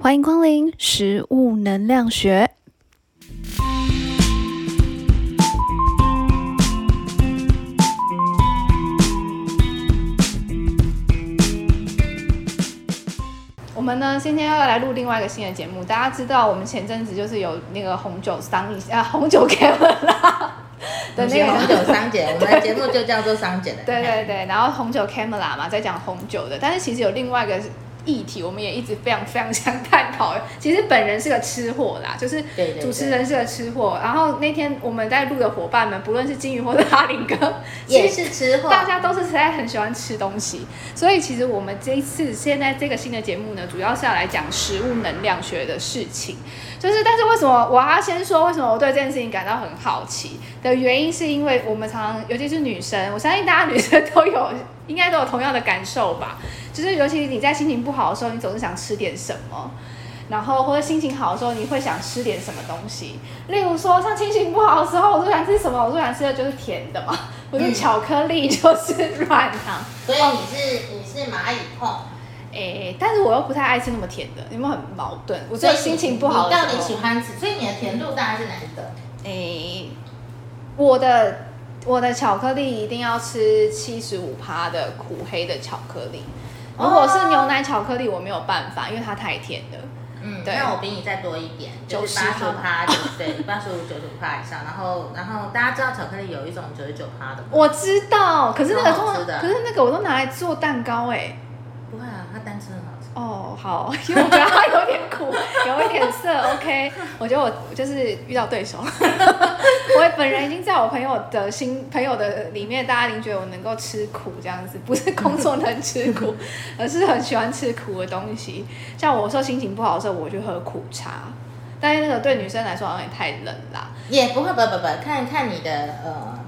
欢迎光临食物能量学。我们呢，今天要来录另外一个新的节目。大家知道，我们前阵子就是有那个红酒商啊，红酒 Kevin 啦 的那个红酒商姐，我们的节目就叫做商姐的。对对对，然后红酒 Camera 嘛，在讲红酒的，但是其实有另外一个议题，我们也一直非常非常想探讨。其实本人是个吃货啦，就是主持人是个吃货。然后那天我们在录的伙伴们，不论是金鱼或者哈林哥，也是吃货。大家都是实在很喜欢吃东西，所以其实我们这一次现在这个新的节目呢，主要是要来讲食物能量学的事情。就是，但是为什么我要先说为什么我对这件事情感到很好奇的原因，是因为我们常常，尤其是女生，我相信大家女生都有，应该都有同样的感受吧。就是尤其你在心情不好的时候，你总是想吃点什么。然后或者心情好的时候，你会想吃点什么东西？例如说，像心情不好的时候，我最想吃什么？我最想吃的就是甜的嘛，我是巧克力，就是软糖。所以你是你是蚂蚁控，诶，但是我又不太爱吃那么甜的，有没有很矛盾？我只有心情不好你到的时候。底喜欢吃？所以你的甜度大概是哪一个？诶，我的我的巧克力一定要吃七十五趴的苦黑的巧克力。如果是牛奶巧克力，我没有办法，因为它太甜了。嗯，对那我比你再多一点，就是90八十五趴，对，八十五九十五趴以上。然后然后大家知道巧克力有一种九十九趴的吗？我知道，可是那个可是那个我都拿来做蛋糕哎、不会啊，他单吃很好吃。哦，好，因为我觉得他有点苦，有一点涩。OK，我觉得我就是遇到对手。我本人已经在我朋友的心朋友的里面，大家已经觉得我能够吃苦这样子，不是工作能吃苦，而是很喜欢吃苦的东西。像我说心情不好的时候，我就喝苦茶，但是那个对女生来说好像也太冷啦。也不会，不不不，看看你的呃，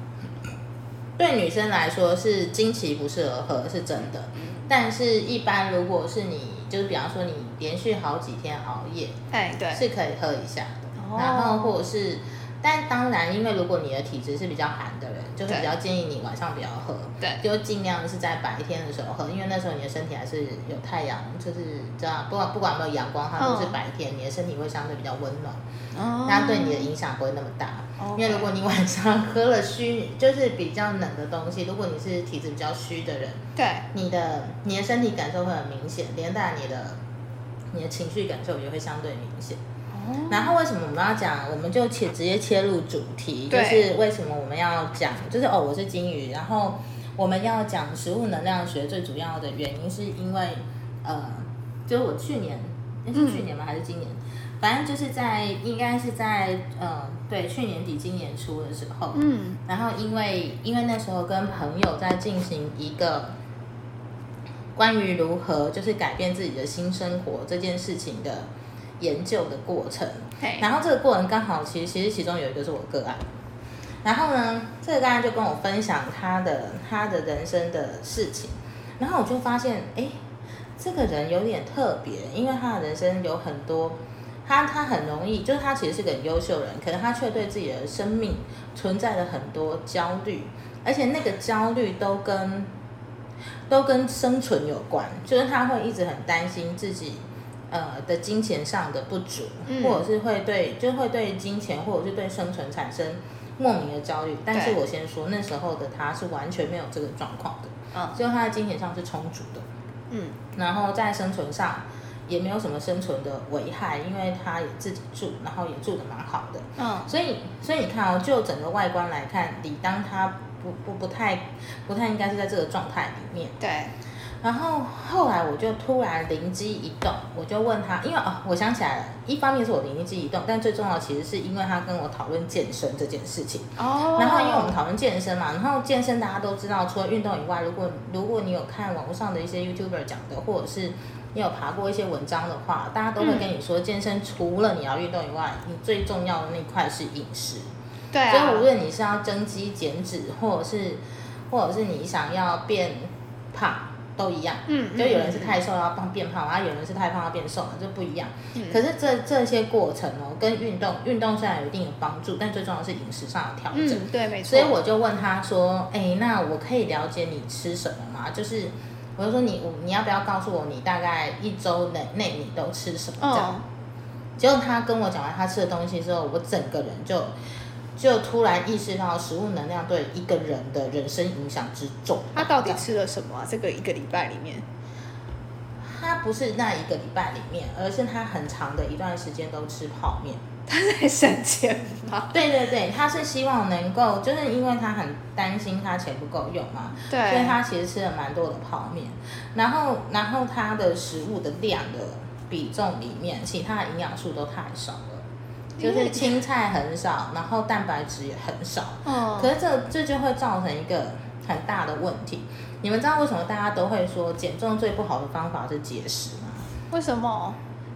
对女生来说是经期不适合喝是真的，但是一般如果是你，就是比方说你连续好几天熬夜，哎，对，是可以喝一下的。哦然后或者是，但当然，因为如果你的体质是比较寒的人，就会对比较建议你晚上不要喝，对就尽量是在白天的时候喝，因为那时候你的身体还是有太阳，就是这样，不管不管有没有阳光，它都是嗯白天，你的身体会相对比较温暖。哦它对你的影响不会那么大。哦因为如果你晚上喝了虚，就是比较冷的东西，如果你是体质比较虚的人，对你的你的身体感受会很明显，连带你的你的情绪感受也会相对明显。哦然后为什么我们要讲？我们就切直接切入主题，就是为什么我们要讲？就是哦，我是金鱼，然后我们要讲食物能量学最主要的原因是因为呃，就是我去年，那是去年吗？还是今年？反正就是在应该是在呃对去年底今年初的时候，嗯然后因为因为那时候跟朋友在进行一个关于如何就是改变自己的新生活这件事情的研究的过程。然后这个过程刚好其实其实其中有一个是我个案，然后呢，这个个案就跟我分享他的他的人生的事情，然后我就发现，哎，这个人有点特别，因为他的人生有很多。他他很容易，就是他其实是个很优秀的人，可是他却对自己的生命存在着很多焦虑，而且那个焦虑都跟都跟生存有关，就是他会一直很担心自己呃的金钱上的不足，嗯或者是会对就会对金钱或者是对生存产生莫名的焦虑。但是我先说，那时候的他是完全没有这个状况的，嗯就他的金钱上是充足的。嗯然后在生存上也没有什么生存的危害，因为他也自己住，然后也住的蛮好的，嗯所以所以你看哦，就整个外观来看，理当他不不不太不太应该是在这个状态里面。对然后后来我就突然灵机一动，我就问他，因为哦，我想起来了，一方面是我灵机一动，但最重要的其实是因为他跟我讨论健身这件事情。哦然后因为我们讨论健身嘛，然后健身大家都知道，除了运动以外，如果如果你有看网络上的一些 YouTuber 讲的，或者是你有爬过一些文章的话，大家都会跟你说，健身除了你要运动以外，你最重要的那块是饮食。对啊，所以无论你是要增肌减脂，或者是或者是你想要变胖，都一样。嗯，就有人是太瘦要胖变胖，然后有人是太胖要变瘦，这不一样。嗯可是这这些过程哦，跟运动运动虽然有一定的帮助，但最重要的是饮食上的调整。嗯，对，没错。所以我就问他说：“哎，那我可以了解你吃什么吗？就是我就说你我你要不要告诉我你大概一周内内你都吃什么这样？嗯，结果他跟我讲完他吃的东西之后，我整个人就就突然意识到食物能量对一个人的人生影响之重。他到底吃了什么啊？这个一个礼拜里面，他不是那一个礼拜里面，而是他很长的一段时间都吃泡面。他在省钱吗？对对对，他是希望能够，就是因为他很担心他钱不够用嘛，对所以，他其实吃了蛮多的泡面。然后，然后他的食物的量的比重里面，其他的营养素都太少了，就是青菜很少，然后蛋白质也很少。嗯，可是这这就会造成一个很大的问题。你们知道为什么大家都会说减重最不好的方法是节食吗？为什么？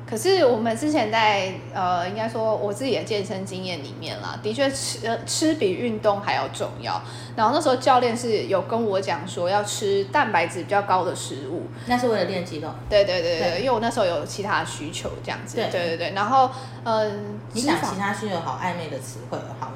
可是我们之前在呃，应该说我自己的健身经验里面啦，的确吃呃吃比运动还要重要。然后那时候教练是有跟我讲说要吃蛋白质比较高的食物，那是为了练肌肉。对对对对，对因为我那时候有其他的需求这样子，对对对对。然后嗯，你讲其他需求好暧昧的词汇 哦，好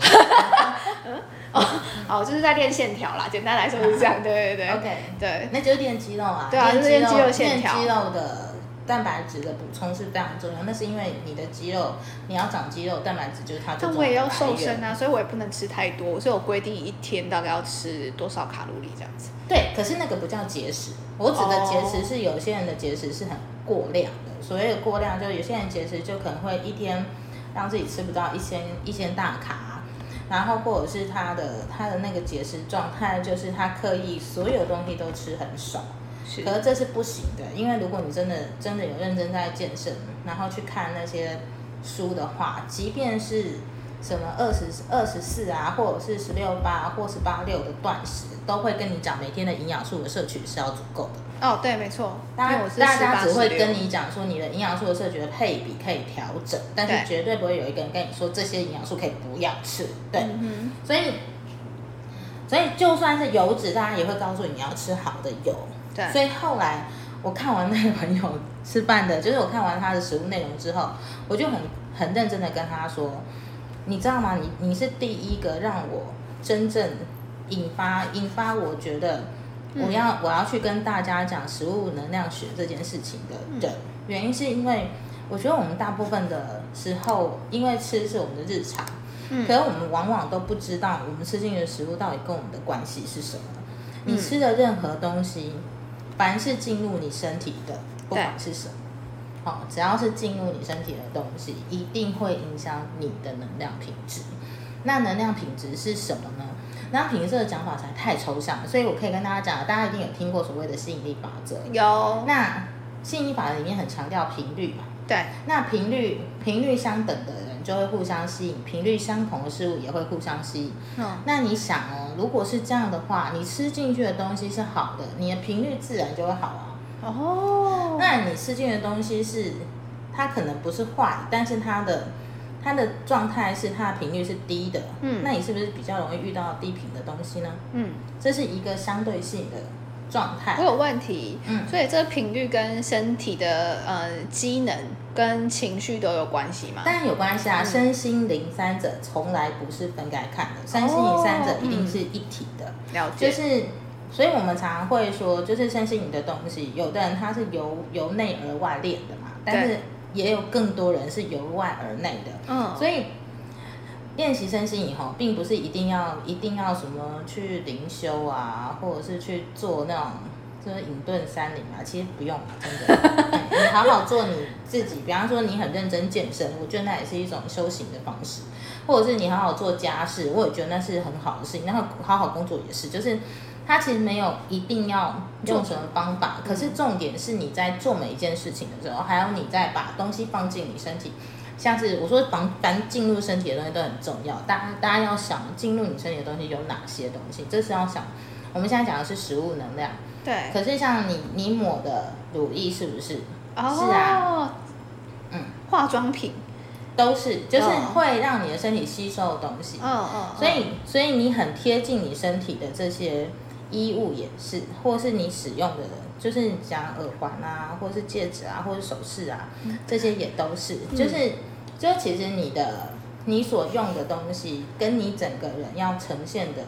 哦哦，就是在练线条啦，简单来说是这样，对对对？OK，对。那就是练肌肉啊。对啊就是练肌肉线练条肌肉的蛋白质的补充是非常重要。那是因为你的肌肉，你要长肌肉，蛋白质就是它最但我也要。瘦身啊，所以我也不能吃太多，所以我规定一天大概要吃多少卡路里这样子。对，可是那个不叫节食，我指的节食是有些人的节食是很过量的。所谓的过量，就有些人节食就可能会一天让自己吃不到一千一千大卡，然后或者是他的他的那个节食状态，就是他刻意所有东西都吃很少。是可是这是不行的，因为如果你真的真的有认真在健身，然后去看那些书的话，即便是什么二十二十四啊，或者是十六八或十八六的断食，都会跟你讲每天的营养素的摄取是要足够的。哦，对，没错，因大家为我是大家只会跟你讲说你的营养素的摄取的配比可以调整，但是绝对不会有一个人跟你说这些营养素可以不要吃。对，嗯所以所以就算是油脂，大家也会告诉你你要吃好的油。所以后来我看完那个朋友吃饭的，就是我看完他的食物内容之后，我就很很认真的跟他说，你知道吗？你你是第一个让我真正引发引发我觉得我要、我要去跟大家讲食物能量学这件事情的人，原因是因为我觉得我们大部分的时候，因为吃是我们的日常。嗯可是我们往往都不知道我们吃进去的食物到底跟我们的关系是什么。你嗯吃的任何东西，凡是进入你身体的，不管是什么，好、只要是进入你身体的东西，一定会影响你的能量品质。那能量品质是什么呢？能量品质这个讲法实在太抽象了，所以我可以跟大家讲，大家一定有听过所谓的吸引力法则。有，那吸引力法则里面很强调频率嘛，对，那频率频率相等的人就会互相吸引，频率相同的事物也会互相吸引。嗯，那你想哦，如果是这样的话，你吃进去的东西是好的，你的频率自然就会好啊。哦，那你吃进的东西是，它可能不是坏，但是它的它的状态是它的频率是低的，嗯那你是不是比较容易遇到低频的东西呢？嗯，这是一个相对性的状态我。有问题，嗯所以这个频率跟身体的呃机能跟情绪都有关系吗？当然有关系啊，嗯身心灵三者从来不是分开看的，身心灵三者一定是一体的。了解，就是，所以我们常常会说，就是身心灵的东西，有的人他是由由内而外练的嘛，但是也有更多人是由外而内的。嗯，所以练习身心以后，并不是一定要一定要什么去灵修啊，或者是去做那种就是隐遁山林啊，其实不用，真的，嗯 你好好做你自己。比方说你很认真健身，我觉得那也是一种修行的方式，或者是你好好做家事，我也觉得那是很好的事情。然后好好工作也是，就是。它其实没有一定要用什么方法，可是重点是你在做每一件事情的时候，还有你在把东西放进你身体，像是我说防凡进入身体的东西都很重要，大家大家要想进入你身体的东西有哪些东西，这是要想。我们现在讲的是食物能量，对，可是像你你抹的乳液是不是？哦，是啊，嗯，化妆品，都是就是嗯会让你的身体吸收的东西。哦哦，所以，所以你很贴近你身体的这些衣物也是，或是你使用的人，就是讲耳环啊，或是戒指啊，或是首饰啊，这些也都是，就是，就其实你的你所用的东西，跟你整个人要呈现的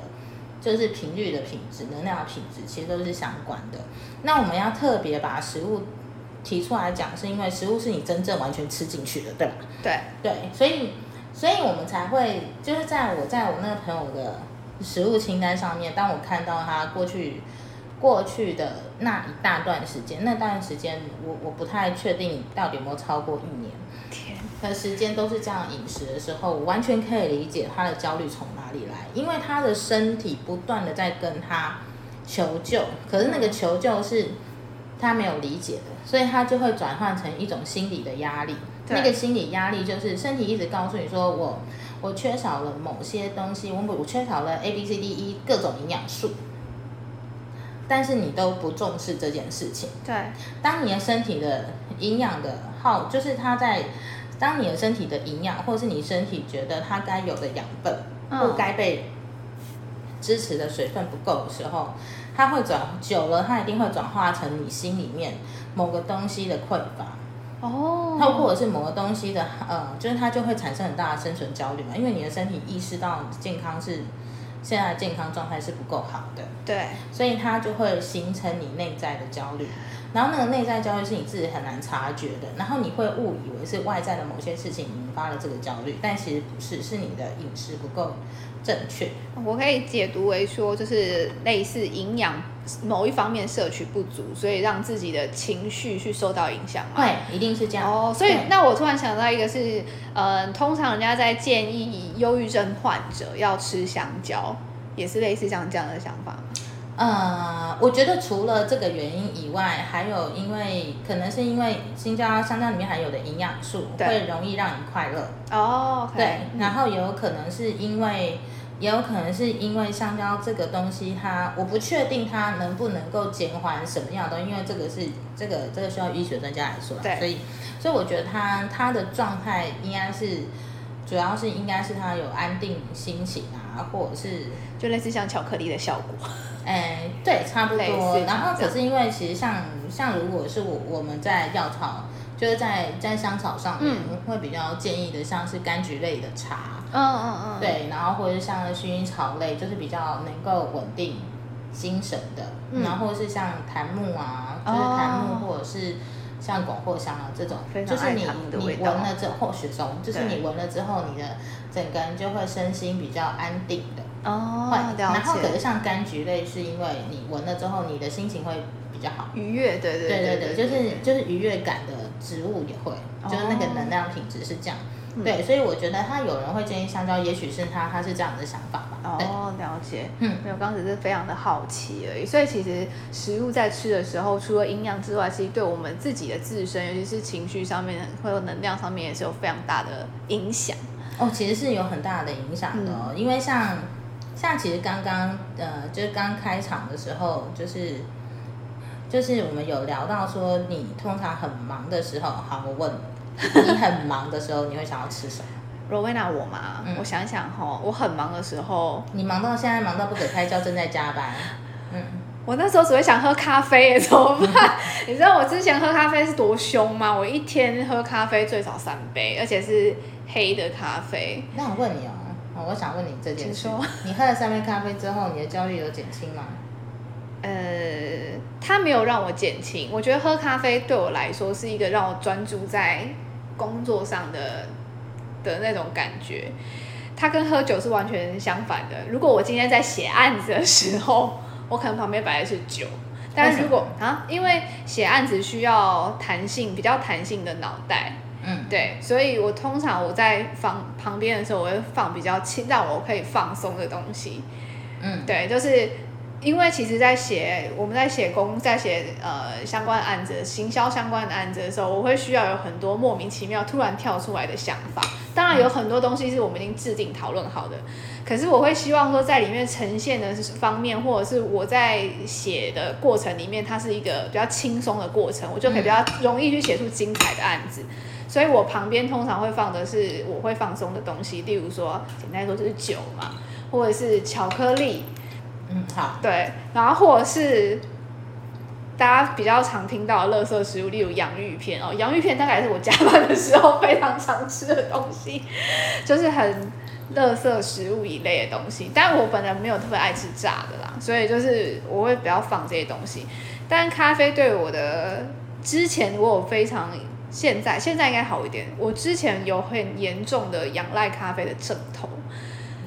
就是频率的品质、能量的品质，其实都是相关的。那我们要特别把食物提出来讲，是因为食物是你真正完全吃进去的，对吧？对对，所以所以我们才会就是在我在我那个朋友的食物清单上面，当我看到他过去过去的那一大段时间，那段时间我我不太确定到底有没有超过一年。天，的时间都是这样饮食的时候，我完全可以理解他的焦虑从哪里来，因为他的身体不断的在跟他求救，可是那个求救是他没有理解的，所以他就会转换成一种心理的压力。那个心理压力就是身体一直告诉你说我我缺少了某些东西，我我缺少了 A B C D E 各种营养素，但是你都不重视这件事情。对当你的身体的营养的耗，就是它在当你的身体的营养，或是你身体觉得它该有的养分嗯或该被支持的水分不够的时候，它会转久了，它一定会转化成你心里面某个东西的匮乏，哦，它或者是某个东西的呃，就是它就会产生很大的生存焦虑嘛，因为你的身体意识到健康是现在的健康状态是不够好的。对所以它就会形成你内在的焦虑，然后那个内在焦虑是你自己很难察觉的，然后你会误以为是外在的某些事情引发了这个焦虑，但其实不是，是你的饮食不够正确。我可以解读为说，就是类似营养某一方面摄取不足，所以让自己的情绪去受到影响嘛。对，一定是这样。哦，所以那我突然想到一个是，呃，通常人家在建议忧郁症患者要吃香蕉，也是类似像这样的想法吗？呃，我觉得除了这个原因以外，还有因为可能是因为香蕉香蕉里面含有的营养素会容易让你快乐，哦对，然后也有可能是因为，也有可能是因为香蕉这个东西它，我不确定它能不能够减缓什么样的东西，因为这个是这个这个需要医学专家来说啦对所以所以我觉得它它的状态应该是，主要是应该是它有安定心情啊，或者是。就类似像巧克力的效果。哎，对，差不多。然后可是因为其实像像如果是我我们在药草，就是在在香草上面，嗯。会比较建议的像是柑橘类的茶，嗯嗯嗯，，对，然后或者是像薰衣草类，就是比较能够稳定精神的，嗯。然后或是像檀木啊，就是哦檀木或者是像广藿香啊这种就是你你闻了之后，或雪松，就是你闻了之后，你的整个人就会身心比较安定的。哦，然后可是，像柑橘类，是因为你闻了之后，你的心情会比较好。愉悦，对对对对对，就是就是愉悦感的植物也会，就是那个能量品质是这样。嗯对，所以我觉得他有人会建议香蕉，也许是他他是这样的想法吧。哦，了解。嗯，没有，刚刚只是非常的好奇而已。所以其实食物在吃的时候，除了营养之外，其实对我们自己的自身，尤其是情绪上面，或者能量上面，也是有非常大的影响。哦，其实是有很大的影响的因为像像其实刚刚呃，就是刚开场的时候，就是就是我们有聊到说，你通常很忙的时候，好，我问你，你很忙的时候，你会想要吃什么？罗威娜，我嘛，嗯我想想哈，我很忙的时候，你忙到现在忙到不可开交，正在加班。嗯，我那时候只会想喝咖啡耶，怎么办？你知道我之前喝咖啡是多凶吗？我一天喝咖啡最少三杯，而且是黑的咖啡。那我问你哦，哦我想问你这件事请说，你喝了三杯咖啡之后，你的焦虑有减轻吗？呃，它没有让我减轻。我觉得喝咖啡对我来说是一个让我专注在工作上的的那种感觉。它跟喝酒是完全相反的。如果我今天在写案子的时候，我可能旁边摆的是酒。但是如果啊，因为写案子需要弹性，比较弹性的脑袋，嗯，对，所以我通常我在放旁边的时候，我会放比较轻，让我可以放松的东西。嗯，对，就是因为其实，在写我们在写公在写呃相关的案子、行销相关的案子的时候，我会需要有很多莫名其妙突然跳出来的想法。当然有很多东西是我们已经制定讨论好的，可是我会希望说在里面呈现的方面，或者是我在写的过程里面，它是一个比较轻松的过程，我就可以比较容易去写出精彩的案子。所以我旁边通常会放的是我会放松的东西，例如说简单来说就是酒嘛，或者是巧克力，嗯，好，对，然后或者是大家比较常听到的垃圾食物，例如洋芋片哦，洋芋片大概是我加班的时候非常常吃的东西，就是很垃圾食物一类的东西。但我本人没有特别爱吃炸的啦，所以就是我会比较放这些东西。但咖啡对我的之前我有非常现在现在应该好一点，我之前有很严重的仰赖咖啡的症头，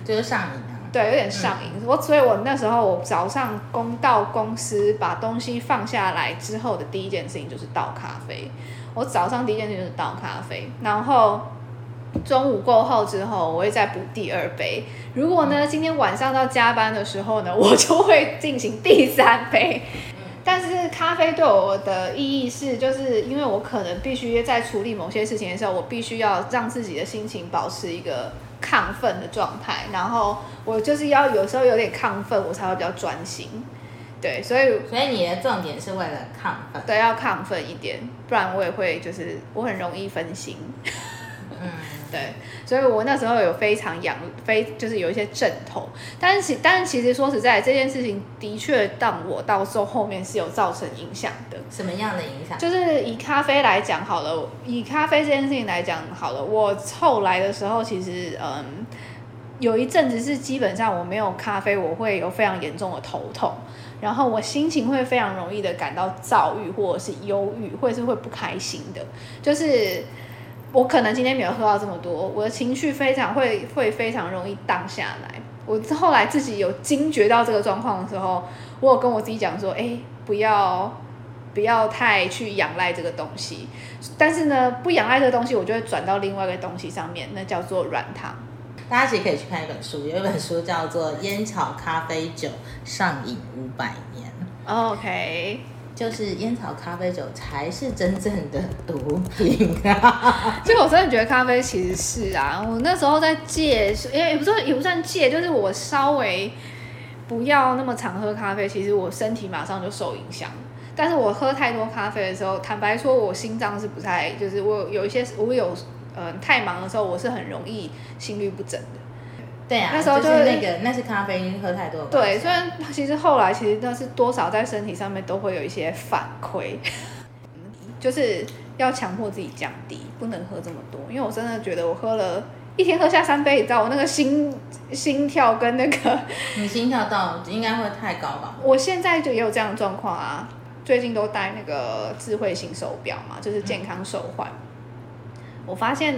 就是上瘾啊。对，有点上瘾。我所以，我那时候我早上公到公司把东西放下来之后的第一件事情就是倒咖啡。我早上第一件事情就是倒咖啡，然后中午过后之后，我会再补第二杯。如果呢今天晚上到加班的时候呢，我就会进行第三杯。但是咖啡对我的意义是，就是因为我可能必须在处理某些事情的时候，我必须要让自己的心情保持一个亢奋的状态，然后我就是要有时候有点亢奋，我才会比较专心。对，所以所以你的重点是为了亢奋。对要亢奋一点，不然我也会就是我很容易分心。嗯，对，所以我那时候有非常痒，非就是有一些阵痛，但是其但是其实说实在，这件事情的确让我到时候后面是有造成影响的。什么样的影响？就是以咖啡来讲好了，以咖啡这件事情来讲好了，我后来的时候其实嗯，有一阵子是基本上我没有咖啡，我会有非常严重的头痛，然后我心情会非常容易的感到躁郁或者是忧郁，或者是会不开心的，就是。我可能今天没有喝到这么多，我的情绪非常会会非常容易荡下来。我后来自己有惊觉到这个状况的时候，我有跟我自己讲说，哎，不要不要太去仰赖这个东西。但是呢，不仰赖这个东西，我就会转到另外一个东西上面，那叫做软糖。大家其实可以去看一本书，有一本书叫做《烟草咖啡酒上瘾五百年》。OK，就是烟草咖啡酒才是真正的毒品啊！这个我真的觉得咖啡其实是啊，我那时候在戒，也也不算也不算戒，就是我稍微不要那么常喝咖啡，其实我身体马上就受影响。但是我喝太多咖啡的时候，坦白说，我心脏是不太，就是我有一些我有呃太忙的时候，我是很容易心律不整的。对啊，那时候就就是那个那是咖啡因喝太多。对，虽然其实后来其实那是多少在身体上面都会有一些反馈，就是要强迫自己降低，不能喝这么多。因为我真的觉得我喝了一天喝下三杯，你知道我那个心心跳跟那个，你心跳到应该会太高吧？我现在就也有这样的状况啊。最近都戴那个智慧型手表嘛，就是健康手环。我发现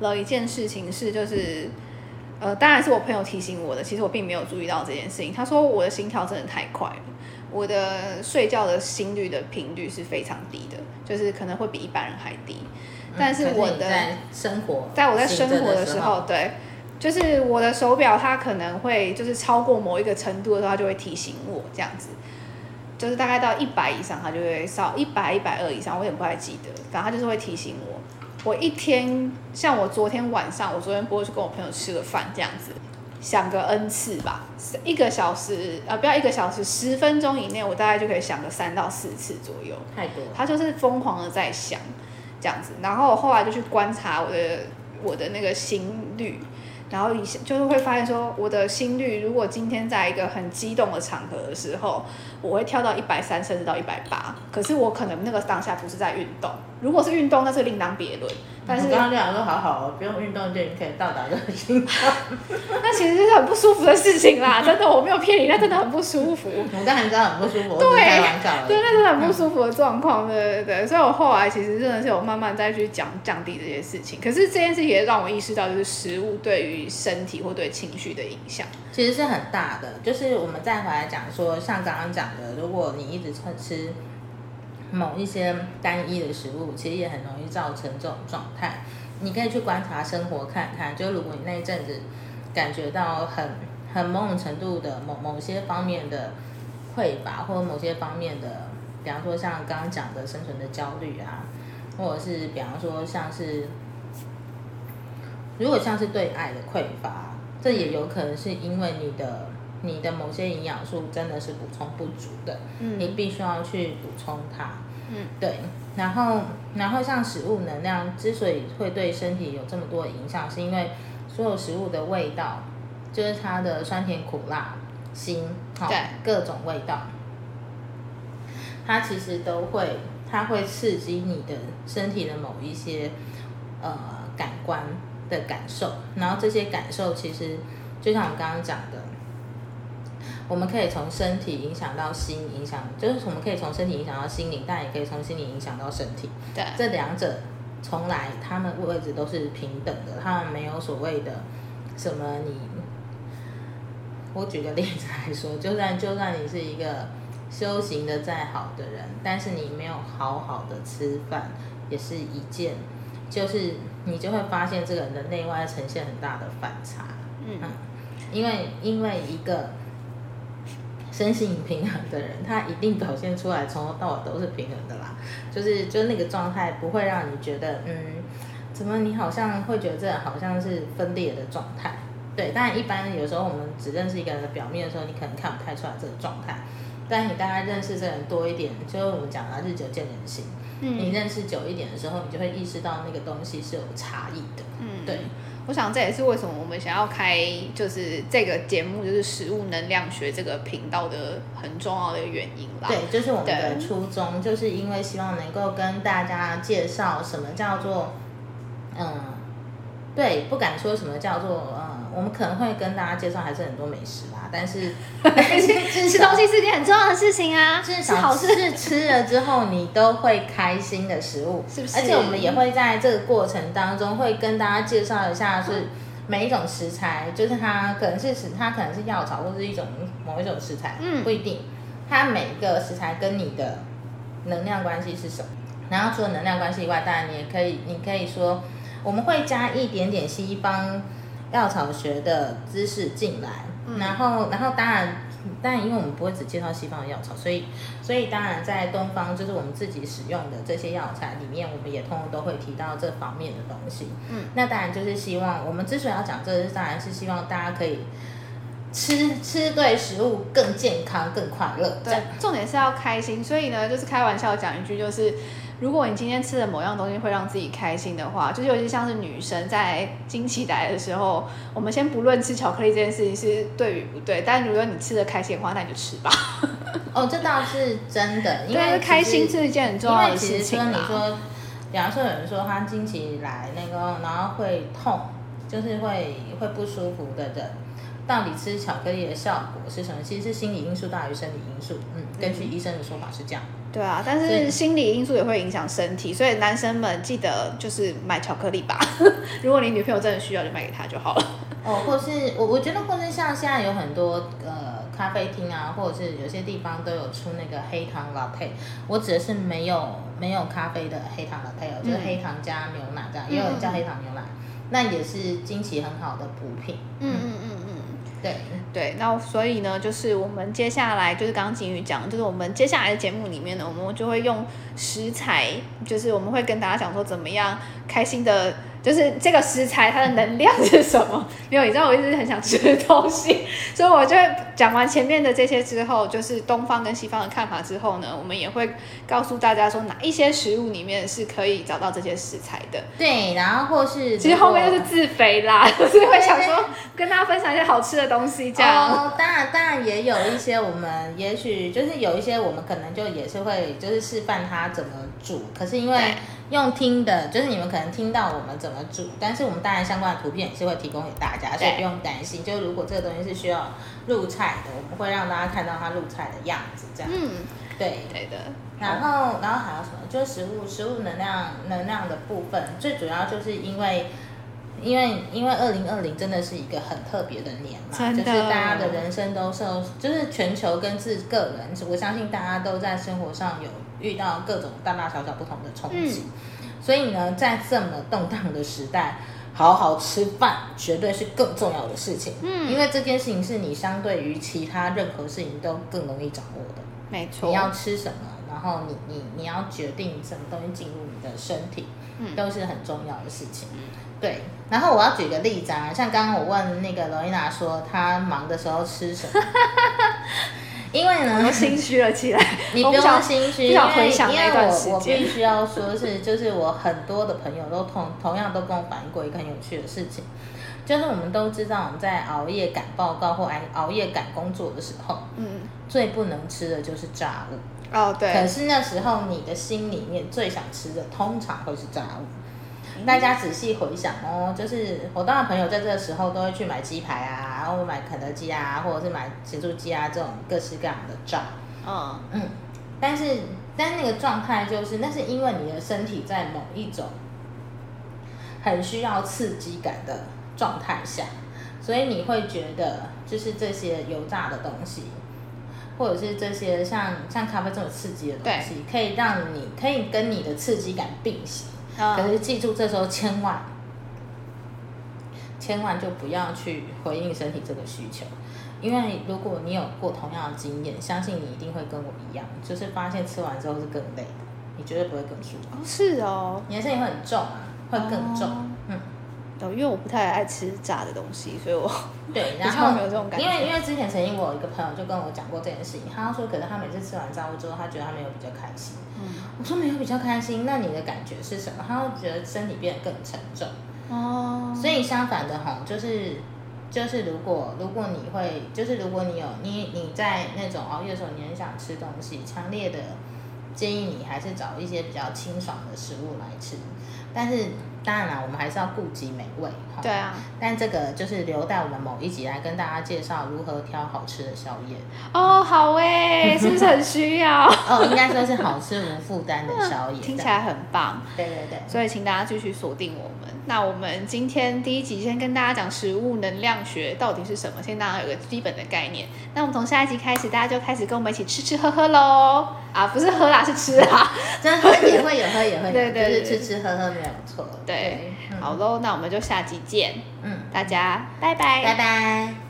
了一件事情是，就是呃，当然是我朋友提醒我的，其实我并没有注意到这件事情。他说我的心跳真的太快了，我的睡觉的心率的频率是非常低的，就是可能会比一般人还低。但是我的生活，在我在生活的的时候，，对，就是我的手表它可能会就是超过某一个程度的时候，它就会提醒我这样子，就是大概到一百以上，它就会少一百一百二以上，我也不太记得，反正它就是会提醒我。我一天像我昨天晚上，我昨天不会去跟我朋友吃个饭这样子，想个 n 次吧，一个小时啊、呃，不要一个小时，十分钟以内，我大概就可以想个三到四次左右。太多了。它就是疯狂的在想，这样子。然后我后来就去观察我的我的那个心率，然后一下就是会发现说，我的心率如果今天在一个很激动的场合的时候，我会跳到一百三甚至到一百八。可是我可能那个当下不是在运动，如果是运动那是另当别论。但是我刚刚就想说，好好哦，不用运动就已经可以到达这个心跳。那其实是很不舒服的事情啦，真的我没有骗你，那真的很不舒服。我当然知道很不舒服，对开玩笑。对，那真的很不舒服的状况，对对对，所以我后来其实真的是有慢慢再去讲降低这些事情。可是这件事情也让我意识到，就是食物对于身体或对情绪的影响。其实是很大的。就是我们再回来讲说，像刚刚讲如果你一直吃吃某一些单一的食物，其实也很容易造成这种状态。你可以去观察生活看看，就如果你那一阵子感觉到很很某种程度的某某些方面的匮乏，或者某些方面的，比方说像刚刚讲的生存的焦虑啊，或者是比方说像是如果像是对爱的匮乏，这也有可能是因为你的你的某些营养素真的是补充不足的，嗯你必须要去补充它。嗯，对。然后，然后像食物能量之所以会对身体有这么多影响，是因为所有食物的味道，就是它的酸甜苦辣、辛，好、对各种味道。它其实都会，它会刺激你的身体的某一些呃感官的感受，然后这些感受其实就像我们刚刚讲的，我们可以从身体影响到心，影响就是我们可以从身体影响到心灵，但也可以从心灵影响到身体。对，这两者从来他们位置都是平等的，他们没有所谓的什么你。我举个例子来说，就算就算你是一个修行的再好的人，但是你没有好好的吃饭，也是一件，就是你就会发现这个人的内外呈现很大的反差。嗯，因为因为一个身心平衡的人，他一定表现出来从头到尾都是平衡的啦，就是就是那个状态不会让你觉得，嗯，怎么你好像会觉得这好像是分裂的状态。对，但一般有时候我们只认识一个人的表面的时候，你可能看不太出来这个状态。但你大概认识这人多一点，就是我们讲的日久见人心。嗯，你认识久一点的时候，你就会意识到那个东西是有差异的。嗯，对。我想这也是为什么我们想要开就是这个节目，就是食物能量学这个频道的很重要的原因啦。对，就是我们的初衷，就是因为希望能够跟大家介绍什么叫做，嗯，对，不敢说什么叫做呃。我们可能会跟大家介绍还是很多美食吧，但是 吃东西是件很重要的事情啊，至少是吃了之后你都会开心的食物，是不是？而且我们也会在这个过程当中会跟大家介绍一下，是每一种食材，就是它可能是食，它可能是药草或是一种某一种食材，嗯，不一定。它每一个食材跟你的能量关系是什么？然后除了能量关系以外，当然你也可以，你可以说我们会加一点点西方。药草学的知识进来，然后，然后当然，但因为我们不会只介绍西方的药草，所以，所以当然在东方，就是我们自己使用的这些药材里面，我们也通通都会提到这方面的东西。嗯，那当然就是希望我们之所以要讲这个，当然是希望大家可以吃吃对食物更健康、更快乐。对，重点是要开心。所以呢，就是开玩笑讲一句，就是。如果你今天吃的某样东西会让自己开心的话，就是尤其像是女生在经期来的时候，我们先不论吃巧克力这件事情是对与不对，但如果你吃的开心的话，那你就吃吧。哦，这倒是真的，因为开心是一件很重要的事情你说，比方说有人说他经期来那个，然后会痛，就是会会不舒服的人，到底吃巧克力的效果是什么？其实是心理因素大于生理因素。嗯，根据医生的说法是这样。对啊，但是心理因素也会影响身体，所以男生们记得就是买巧克力吧。如果你女朋友真的需要，就买给她就好了。哦，或是我我觉得，或是像现在有很多呃咖啡厅啊，或者是有些地方都有出那个黑糖拉配。我指的是没有没有咖啡的黑糖拉配哦，就是黑糖加牛奶这样，也有人叫黑糖牛奶，那也是经期很好的补品。嗯嗯嗯嗯，对。对，那所以呢，就是我们接下来就是刚刚金宇讲，就是我们接下来的节目里面呢，我们就会用食材，就是我们会跟大家讲说怎么样开心的。就是这个食材它的能量是什么？没有，你知道我一直很想吃东西，所以我就讲完前面的这些之后，就是东方跟西方的看法之后呢，我们也会告诉大家说哪一些食物里面是可以找到这些食材的。对，然后或是其实后面就是自肥啦，所以会想说跟大家分享一些好吃的东西这样。哦，当然，当然也有一些我们也许就是有一些我们可能就也是会就是示范它怎么煮，可是因为。用听的，就是你们可能听到我们怎么煮，但是我们当然相关的图片也是会提供给大家，所以不用担心。就如果这个东西是需要入菜的，我们会让大家看到它入菜的样子，这样。嗯，对，对的。然后，然后还有什么？就是食物，食物能量，能量的部分，最主要就是因为，因为，因为二零二零真的是一个很特别的年嘛，就是大家的人生都受，就是全球跟自个人，我相信大家都在生活上有。遇到各种大大小小不同的冲击，所以呢，在这么动荡的时代，好好吃饭绝对是更重要的事情。嗯，因为这件事情是你相对于其他任何事情都更容易掌握的。没错，你要吃什么，然后你你你要决定什么东西进入你的身体，嗯，都是很重要的事情。对，然后我要举个例子啊，像刚刚我问那个罗伊娜说，她忙的时候吃什么？因为呢，我心虚了起来。你不用心虚，因为因为我我必须要说是，就是我很多的朋友都同同样都跟我反映过一个很有趣的事情，就是我们都知道我们在熬夜赶报告或熬熬夜赶工作的时候，嗯，最不能吃的就是炸物。哦，对可，是那时候你的心里面最想吃的通常会是炸物。大家仔细回想哦，就是我当然朋友在这个时候都会去买鸡排啊，然后买肯德基啊，或者是买咸猪鸡啊这种各式各样的炸。嗯，嗯，但是但那个状态就是，那是因为你的身体在某一种很需要刺激感的状态下，所以你会觉得就是这些油炸的东西，或者是这些像像咖啡这种刺激的东西，可以让你可以跟你的刺激感并行。可嗯，是记住，这时候千万千万就不要去回应身体这个需求，因为如果你有过同样的经验，相信你一定会跟我一样，就是发现吃完之后是更累的，你绝对不会更舒服，哦是哦，你的身体会很重啊，会更重。哦，因为我不太爱吃炸的东西，所以我 对，然后没有这种感觉因为因为之前曾经我有一个朋友就跟我讲过这件事情，他说，可是他每次吃完炸物之后，他觉得他没有比较开心。嗯，我说没有比较开心，那你的感觉是什么？他会觉得身体变得更沉重。哦，所以相反的哈，就是就是如果如果你会，就是如果你有你你在那种熬夜的时候，你很想吃东西，强烈的建议你还是找一些比较清爽的食物来吃。但是当然啦，我们还是要顾及美味。对。啊，但这个就是留待我们某一集来跟大家介绍如何挑好吃的宵夜。哦，好诶，是不是很需要？哦，应该说是好吃无负担的宵夜。听起来很棒。对对对。所以请大家继续锁定我们。那我们今天第一集先跟大家讲食物能量学到底是什么，先让大家有个基本的概念。那我们从下一集开始，大家就开始跟我们一起吃吃喝喝喽。啊，不是喝啦，是吃啦。真的喝也会有，喝也会有，对对对就是吃吃喝喝没有错。对，嗯好喽，那我们就下集见，嗯，大家拜拜，拜拜。